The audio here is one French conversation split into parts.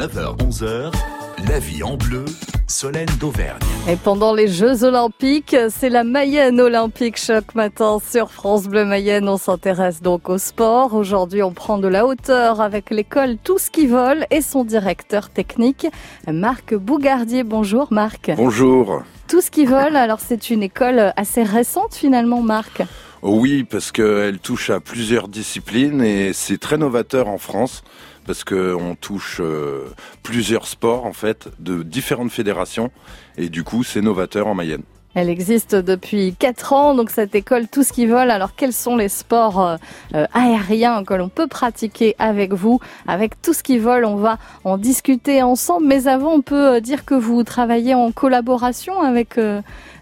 9h-11h, la vie en bleu, Solène d'Auvergne. Et pendant les Jeux Olympiques, c'est la Mayenne Olympique Choc Matin sur France Bleu Mayenne. On s'intéresse donc au sport. Aujourd'hui, on prend de la hauteur avec l'école Tout ce qui vole et son directeur technique, Marc Bougardier. Bonjour Marc. Bonjour. Tout ce qui vole, alors c'est une école assez récente finalement, Marc. Oui, parce qu'elle touche à plusieurs disciplines et c'est très novateur en France parce qu'on touche euh, plusieurs sports en fait de différentes fédérations et du coup c'est novateur en Mayenne. Elle existe depuis 4 ans, donc cette école Tout ce qui vole. Alors quels sont les sports euh, euh, aériens que l'on peut pratiquer avec vous? Avec Tout ce qui vole, on va en discuter ensemble. Mais avant, on peut dire que vous travaillez en collaboration avec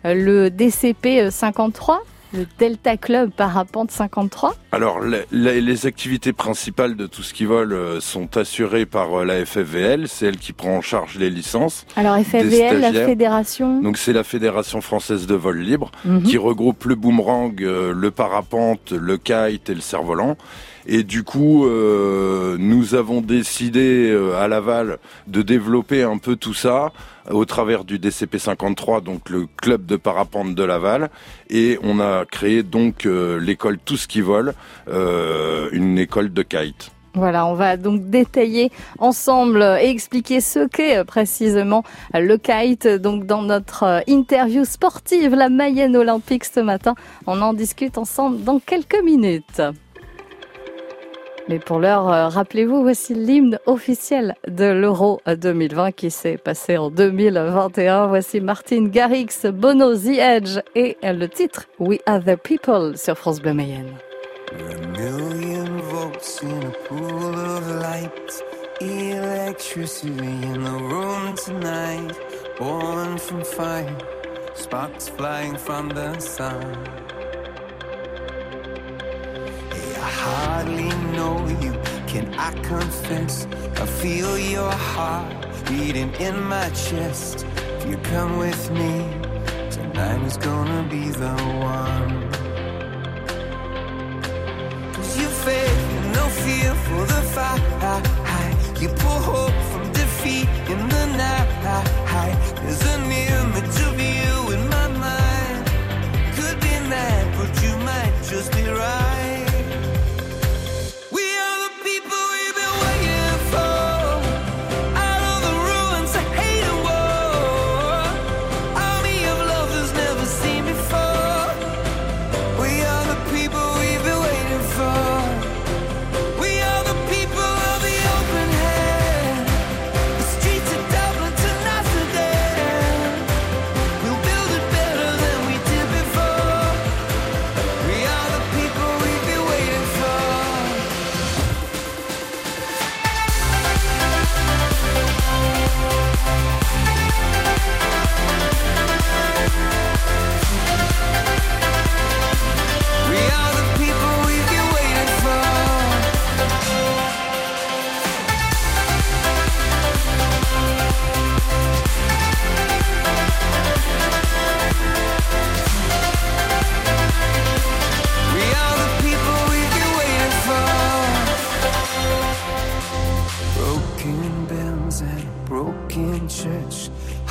le DCP 53 le Delta Club Parapente 53 Alors, les, activités principales de tout ce qui vole euh, sont assurées par euh, la FFVL, c'est elle qui prend en charge les licences. Alors FFVL, la fédération Donc c'est la Fédération française de vol libre, mhm. qui regroupe le boomerang, euh, le parapente, le kite et le cerf-volant. Et du coup, nous avons décidé à Laval de développer un peu tout ça au travers du DCP 53, donc le club de parapente de Laval, et on a créé donc euh, l'école Tout ce qui vole, euh, une école de kite. Voilà, on va donc détailler ensemble et expliquer ce qu'est euh, précisément le kite. Donc dans notre interview sportive, la Mayenne Olympique ce matin, on en discute ensemble dans quelques minutes. Mais pour l'heure, euh, rappelez-vous, voici l'hymne officiel de l'Euro 2020 qui s'est passé en 2021. Voici Martin Garrix, Bono, The Edge et le titre We Are the People sur France Bleu Mayenne. sparks flying from the sun. I hardly know you. Can I confess? I feel your heart beating in my chest. If you come with me, tonight is gonna be the one. Cause you faith, no fear for the fight. You pull hope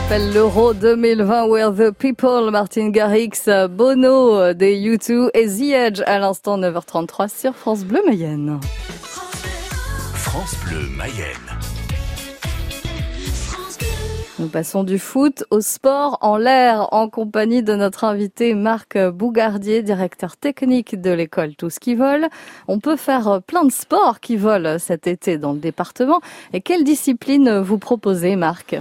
Rappelle l'Euro 2020 Where the People, Martin Garrix, Bono des U2 et The Edge à l'instant 9h33 sur France Bleu Mayenne. France Bleu Mayenne. Nous passons du foot au sport en l'air en compagnie de notre invité Marc Bougardier, directeur technique de l'école Tous qui volent. On peut faire plein de sports qui volent cet été dans le département. Et quelle discipline vous proposez, Marc?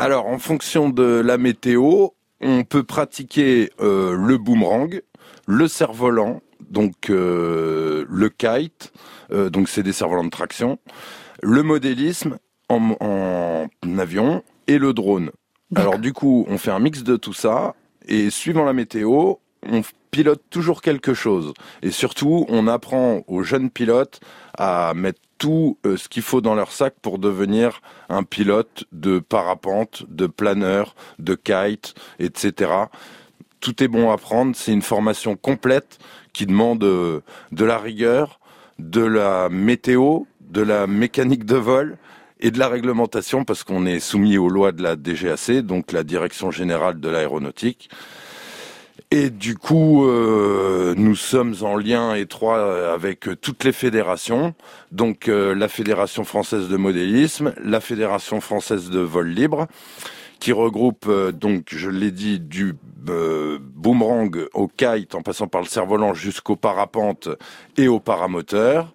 Alors, en fonction de la météo, on peut pratiquer euh, le boomerang, le cerf-volant, donc euh, le kite, euh, donc c'est des cerfs-volants de traction, le modélisme en, en avion et le drone. Alors du coup, on fait un mix de tout ça et suivant la météo, on pilote toujours quelque chose. Et surtout, on apprend aux jeunes pilotes à mettre tout euh, ce qu'il faut dans leur sac pour devenir un pilote de parapente, de planeur, de kite, etc. Tout est bon à prendre. C'est une formation complète qui demande euh, de la rigueur, de la météo, de la mécanique de vol et de la réglementation parce qu'on est soumis aux lois de la DGAC, donc la Direction générale de l'aéronautique. Et du coup, euh, nous sommes en lien étroit avec toutes les fédérations, donc euh, la Fédération française de modélisme, la Fédération française de vol libre, qui regroupe euh, donc, je l'ai dit, du boomerang au kite, en passant par le cerf-volant jusqu'au parapente et au paramoteur.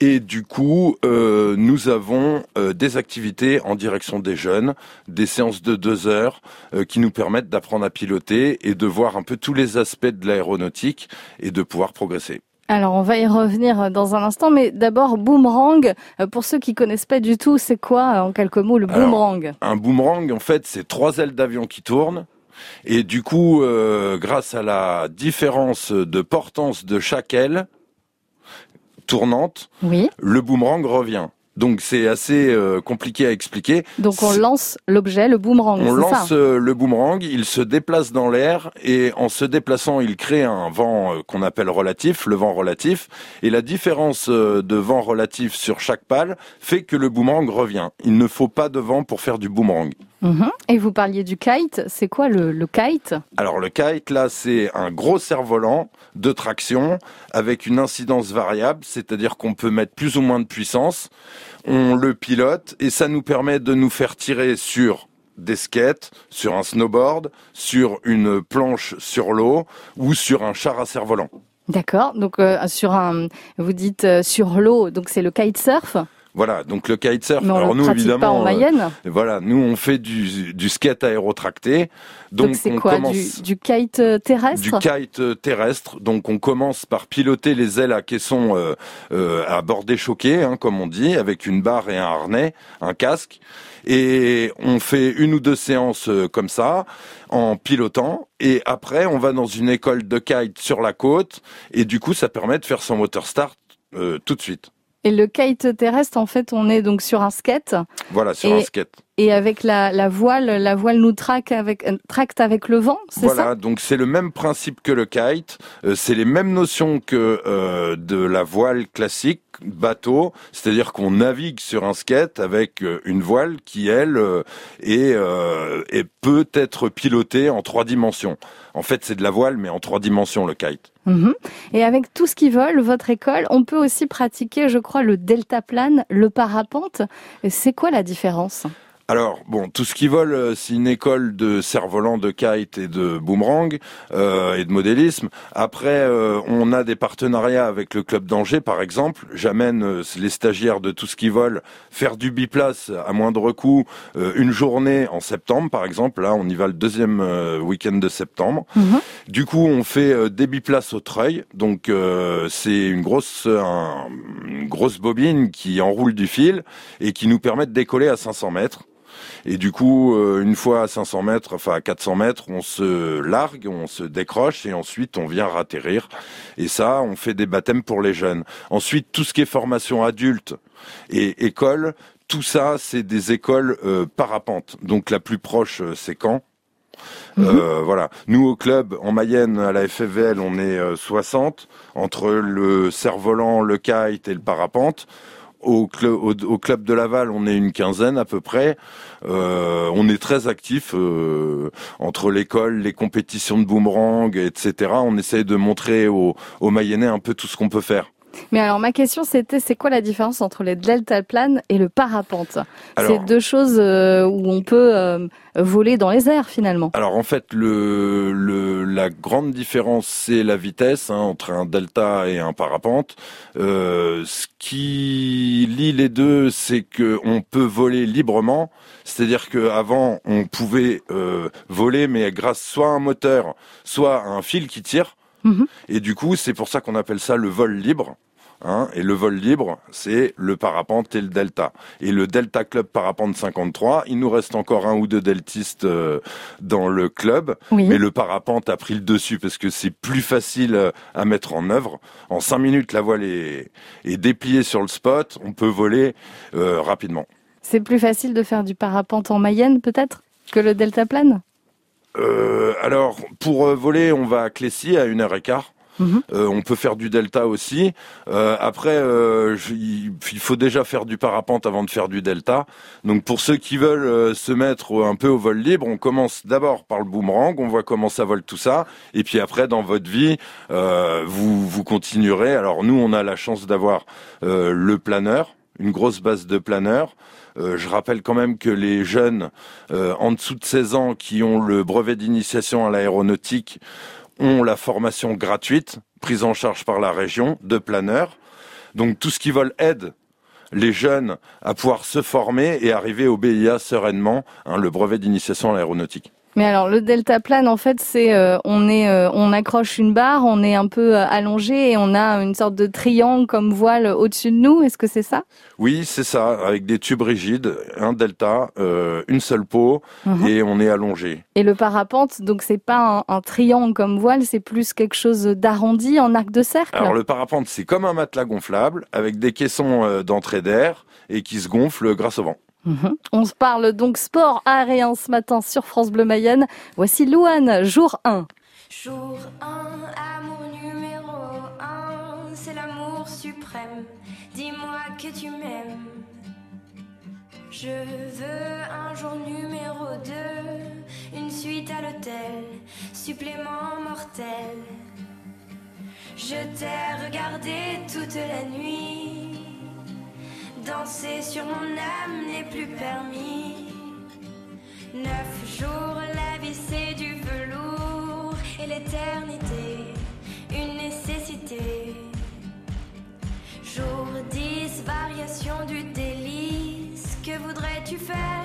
Et du coup, euh, nous avons euh, des activités en direction des jeunes, des séances de deux heures euh, qui nous permettent d'apprendre à piloter et de voir un peu tous les aspects de l'aéronautique et de pouvoir progresser. Alors on va y revenir dans un instant, mais d'abord boomerang. Pour ceux qui connaissent pas du tout, c'est quoi en quelques mots le boomerang? Un boomerang, en fait, c'est trois ailes d'avion qui tournent. Et du coup, grâce à la différence de portance de chaque aile, tournante, oui. le boomerang revient. Donc c'est assez euh, compliqué à expliquer. Donc on lance l'objet, le boomerang. On lance euh, le boomerang, il se déplace dans l'air et en se déplaçant, il crée un vent euh, qu'on appelle relatif, le vent relatif. Et la différence de vent relatif sur chaque pale fait que le boomerang revient. Il ne faut pas de vent pour faire du boomerang. Mhm. Et vous parliez du kite, c'est quoi le, le, kite? Alors le kite, là, c'est un gros cerf-volant de traction avec une incidence variable, c'est-à-dire qu'on peut mettre plus ou moins de puissance. On le pilote et ça nous permet de nous faire tirer sur des skates, sur un snowboard, sur une planche sur l'eau ou sur un char à cerf-volant. D'accord. Donc euh, sur un, vous dites euh, sur l'eau, donc c'est le kitesurf? Voilà, donc le kitesurf. Mais on alors le nous évidemment, pas en Mayenne. euh, voilà, nous on fait du, du skate aérotracté. Donc c'est quoi commence du, du kite euh, terrestre du kite euh, terrestre. Donc on commence par piloter les ailes à caisson euh, euh, à bordée choquée, hein, comme on dit, avec une barre et un harnais, un casque. Et on fait une ou deux séances euh, comme ça, en pilotant. Et après, on va dans une école de kite sur la côte. Et du coup, ça permet de faire son motor start euh, tout de suite. Et le kite terrestre, en fait, on est donc sur un skate Voilà, sur Et un skate. Et avec la, la voile, la voile nous traque avec, euh, tracte avec le vent, c'est Voilà, ça? donc c'est le même principe que le kite, euh, c'est les mêmes notions que euh, de la voile classique, bateau, c'est-à-dire qu'on navigue sur un skate avec euh, une voile qui, elle, est, euh, est peut être pilotée en trois dimensions. En fait, c'est de la voile, mais en trois dimensions, le kite. Mhm. Et avec tout ce qui vole, votre école, on peut aussi pratiquer, je crois, le deltaplane, le parapente. C'est quoi la différence? Alors, bon, tout ce qui vole, euh, c'est une école de cerf-volant, de kite et de boomerang euh, et de modélisme. Après, euh, on a des partenariats avec le club d'Angers, par exemple. J'amène euh, les stagiaires de tout ce qui vole faire du biplace à moindre coût euh, une journée en septembre, par exemple. Là, on y va le deuxième euh, week-end de septembre. Mhm. Du coup, on fait euh, des biplaces au treuil. Donc, euh, c'est une grosse, un- une grosse bobine qui enroule du fil et qui nous permet de décoller à 500 mètres. Et du coup, euh, une fois à 500 mètres, enfin à 400 mètres, on se largue, on se décroche et ensuite on vient ratterrir. Et ça, on fait des baptêmes pour les jeunes. Ensuite, tout ce qui est formation adulte et école, tout ça, c'est des écoles euh, parapente. Donc la plus proche, euh, c'est Caen. Euh, voilà. Nous au club en Mayenne à la FFVL, on est euh, 60 entre le cerf-volant, le kite et le parapente. Au, au, club de Laval, on est une quinzaine à peu près. Euh, on est très actifs euh, entre l'école, les compétitions de boomerang, etc. On essaye de montrer aux Mayennais un peu tout ce qu'on peut faire. Mais alors ma question c'était c'est quoi la différence entre les deltaplanes et le parapente? C'est deux choses euh, où on peut euh, voler dans les airs finalement. Alors en fait le, le la grande différence c'est la vitesse hein, entre un delta et un parapente. Euh, ce qui lie les deux c'est que on peut voler librement, c'est-à-dire qu'avant on pouvait euh, voler mais grâce soit à un moteur, soit à un fil qui tire. Mhm. Et du coup, c'est pour ça qu'on appelle ça le vol libre. Hein, et le vol libre, c'est le parapente et le delta. Et le Delta Club Parapente 53, il nous reste encore un ou deux deltistes euh, dans le club, mais le parapente a pris le dessus parce que c'est plus facile euh, à mettre en œuvre. En cinq minutes, la voile est, est dépliée sur le spot, on peut voler euh, rapidement. C'est plus facile de faire du parapente en Mayenne peut-être que le deltaplane euh, alors, pour voler, on va à Clécy à une heure et quart. Mhm. Euh, on peut faire du delta aussi. Euh, après, euh, il faut déjà faire du parapente avant de faire du delta. Donc pour ceux qui veulent se mettre un peu au vol libre, on commence d'abord par le boomerang, on voit comment ça vole tout ça, et puis après dans votre vie, vous vous continuerez. Alors nous, on a la chance d'avoir le planeur, une grosse base de planeurs. je rappelle quand même que les jeunes en dessous de 16 ans qui ont le brevet d'initiation à l'aéronautique ont la formation gratuite, prise en charge par la région, de planeurs. Donc tout ce qui vole aide les jeunes à pouvoir se former et arriver au BIA sereinement, hein, le brevet d'initiation à l'aéronautique. Mais alors le deltaplane en fait c'est euh, on est euh, on accroche une barre, on est un peu euh, allongé et on a une sorte de triangle comme voile au-dessus de nous. Est-ce que c'est ça? Oui, c'est ça, avec des tubes rigides, un delta, une seule peau mhm. et on est allongé. Et le parapente donc c'est pas un, triangle comme voile, c'est plus quelque chose d'arrondi en arc de cercle? Alors le parapente c'est comme un matelas gonflable avec des caissons d'entrée d'air et qui se gonfle grâce au vent. Mhm. On se parle donc sport aérien ce matin sur France Bleu Mayenne. Voici Louane, jour 1. Jour 1, amour numéro 1, c'est l'amour suprême. Dis-moi que tu m'aimes. Je veux un jour numéro 2, une suite à l'hôtel, supplément mortel. Je t'ai regardé toute la nuit Danser sur mon âme n'est plus permis. Neuf jours, la vie c'est du velours et l'éternité, une nécessité. Jour 10, variation du délice. Que voudrais-tu faire?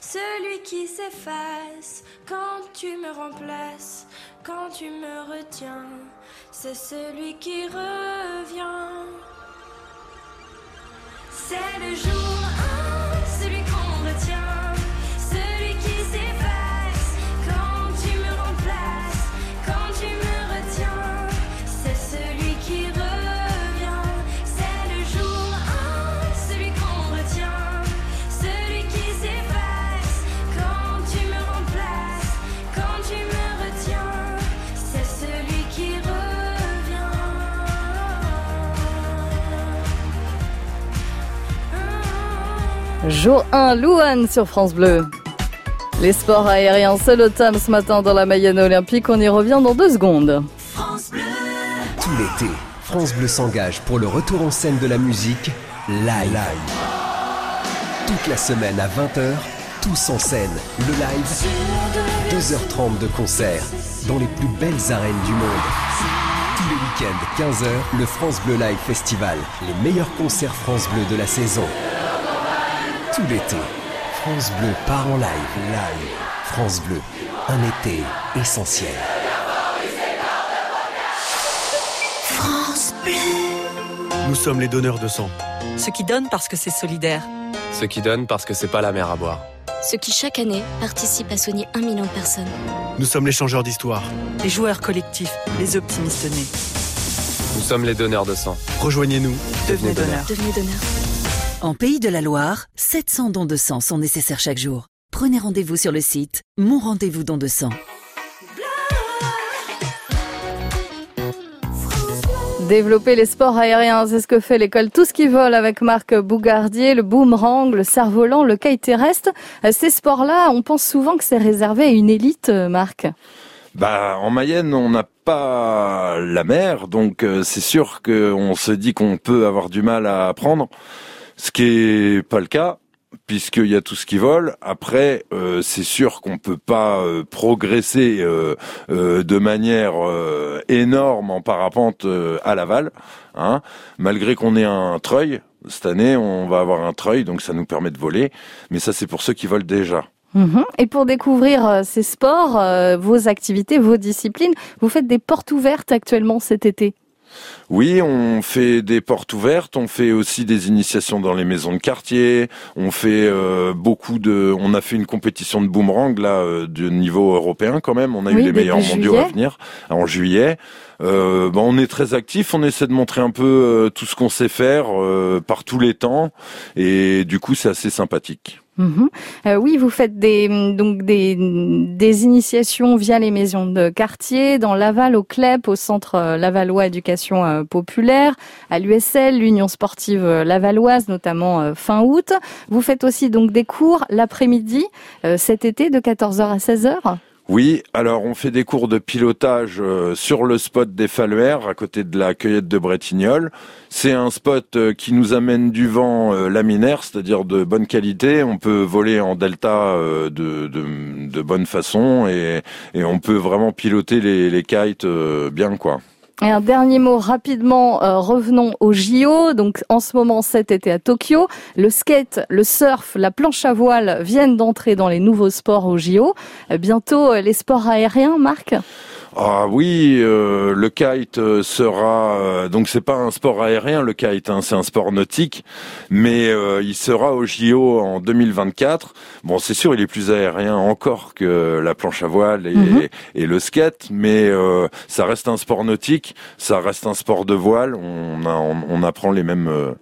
celui qui s'efface quand tu me remplaces, quand tu me retiens, c'est celui qui revient. C'est le jour. Jour 1, Louane sur France Bleu. Les sports aériens, c'est le thème ce matin dans la Mayenne Olympique. On y revient dans deux secondes. Tout l'été, France Bleu s'engage pour le retour en scène de la musique live. Toute la semaine à 20h, tous en scène, le live, 2h30 de concert dans les plus belles arènes du monde. Tous les week-ends, 15h, le France Bleu Live Festival, les meilleurs concerts France Bleu de la saison. Tout l'été, France Bleu part en live, live. France Bleu, un été essentiel. Nous sommes les donneurs de sang. Ceux qui donnent parce que c'est solidaire. Ceux qui donnent parce que c'est pas la mer à boire. Ceux qui chaque année participent à soigner un million de personnes. Nous sommes les changeurs d'histoire. Les joueurs collectifs, les optimistes nés. Nous sommes les donneurs de sang. Rejoignez-nous. Devenez donneurs. Devenez donneur. En Pays de la Loire, 700 dons de sang sont nécessaires chaque jour. Prenez rendez-vous sur le site Mon Rendez-vous Don de sang. Développer les sports aériens, c'est ce que fait l'école Tout ce qui vole avec Marc Bougardier, le boomerang, le cerf-volant, le kite terrestre. Ces sports-là, on pense souvent que c'est réservé à une élite, euh, Marc. Bah, en Mayenne, on n'a pas la mer, donc euh, c'est sûr qu'on se dit qu'on peut avoir du mal à apprendre, ce qui est pas le cas puisqu'il y a tout ce qui vole. Après, euh, c'est sûr qu'on peut pas euh, progresser euh, euh, de manière euh, énorme en parapente euh, à l'aval, hein, malgré qu'on ait un treuil. Cette année, on va avoir un treuil, donc ça nous permet de voler. Mais ça, c'est pour ceux qui volent déjà. Mhm. Et pour découvrir ces sports, vos activités, vos disciplines, vous faites des portes ouvertes actuellement cet été? Oui, on fait des portes ouvertes, on fait aussi des initiations dans les maisons de quartier, on fait euh, beaucoup de, on a fait une compétition de boomerang là euh, de niveau européen quand même, on a Oui, eu les meilleurs mondiaux à venir en juillet. Euh, on est très actif, on essaie de montrer un peu euh, tout ce qu'on sait faire euh, par tous les temps et du coup c'est assez sympathique. Mhm. Euh, oui, vous faites des donc des, initiations via les maisons de quartier, dans Laval, au CLEP, au Centre euh, Lavallois Éducation euh, Populaire, à l'USL, l'Union Sportive Lavalloise, notamment fin août. Vous faites aussi donc des cours l'après-midi cet été de 14h à 16h. Oui, alors on fait des cours de pilotage euh, sur le spot des Faluères, à côté de la cueillette de Bretignolles. C'est un spot euh, qui nous amène du vent euh, laminaire, c'est-à-dire de bonne qualité. On peut voler en delta de, bonne façon et, on peut vraiment piloter les, kites bien, quoi. Et un dernier mot rapidement, euh, revenons au JO. Donc en ce moment cet été à Tokyo, le skate, le surf, la planche à voile viennent d'entrer dans les nouveaux sports au JO. Euh, bientôt euh, les sports aériens, Marc? Ah oui, euh, le kite euh, sera euh, donc c'est pas un sport aérien le kite, hein, c'est un sport nautique, mais euh, il sera au JO en 2024. Bon, c'est sûr, il est plus aérien encore que la planche à voile et, Mhm. et le skate, mais euh, ça reste un sport nautique, ça reste un sport de voile. On, a- on, on apprend les mêmes euh,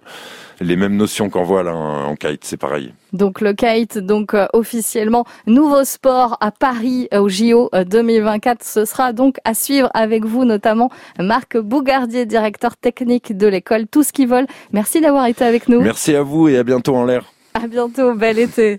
les mêmes notions qu'en voile hein, en kite, c'est pareil. Donc le kite, donc euh, officiellement nouveau sport à Paris euh, au JO euh, 2024. Ce sera donc à suivre avec vous, notamment Marc Bougardier, directeur technique de l'école Tout ce qui vole. Merci d'avoir été avec nous. Merci à vous et à bientôt en l'air. À bientôt, bel été.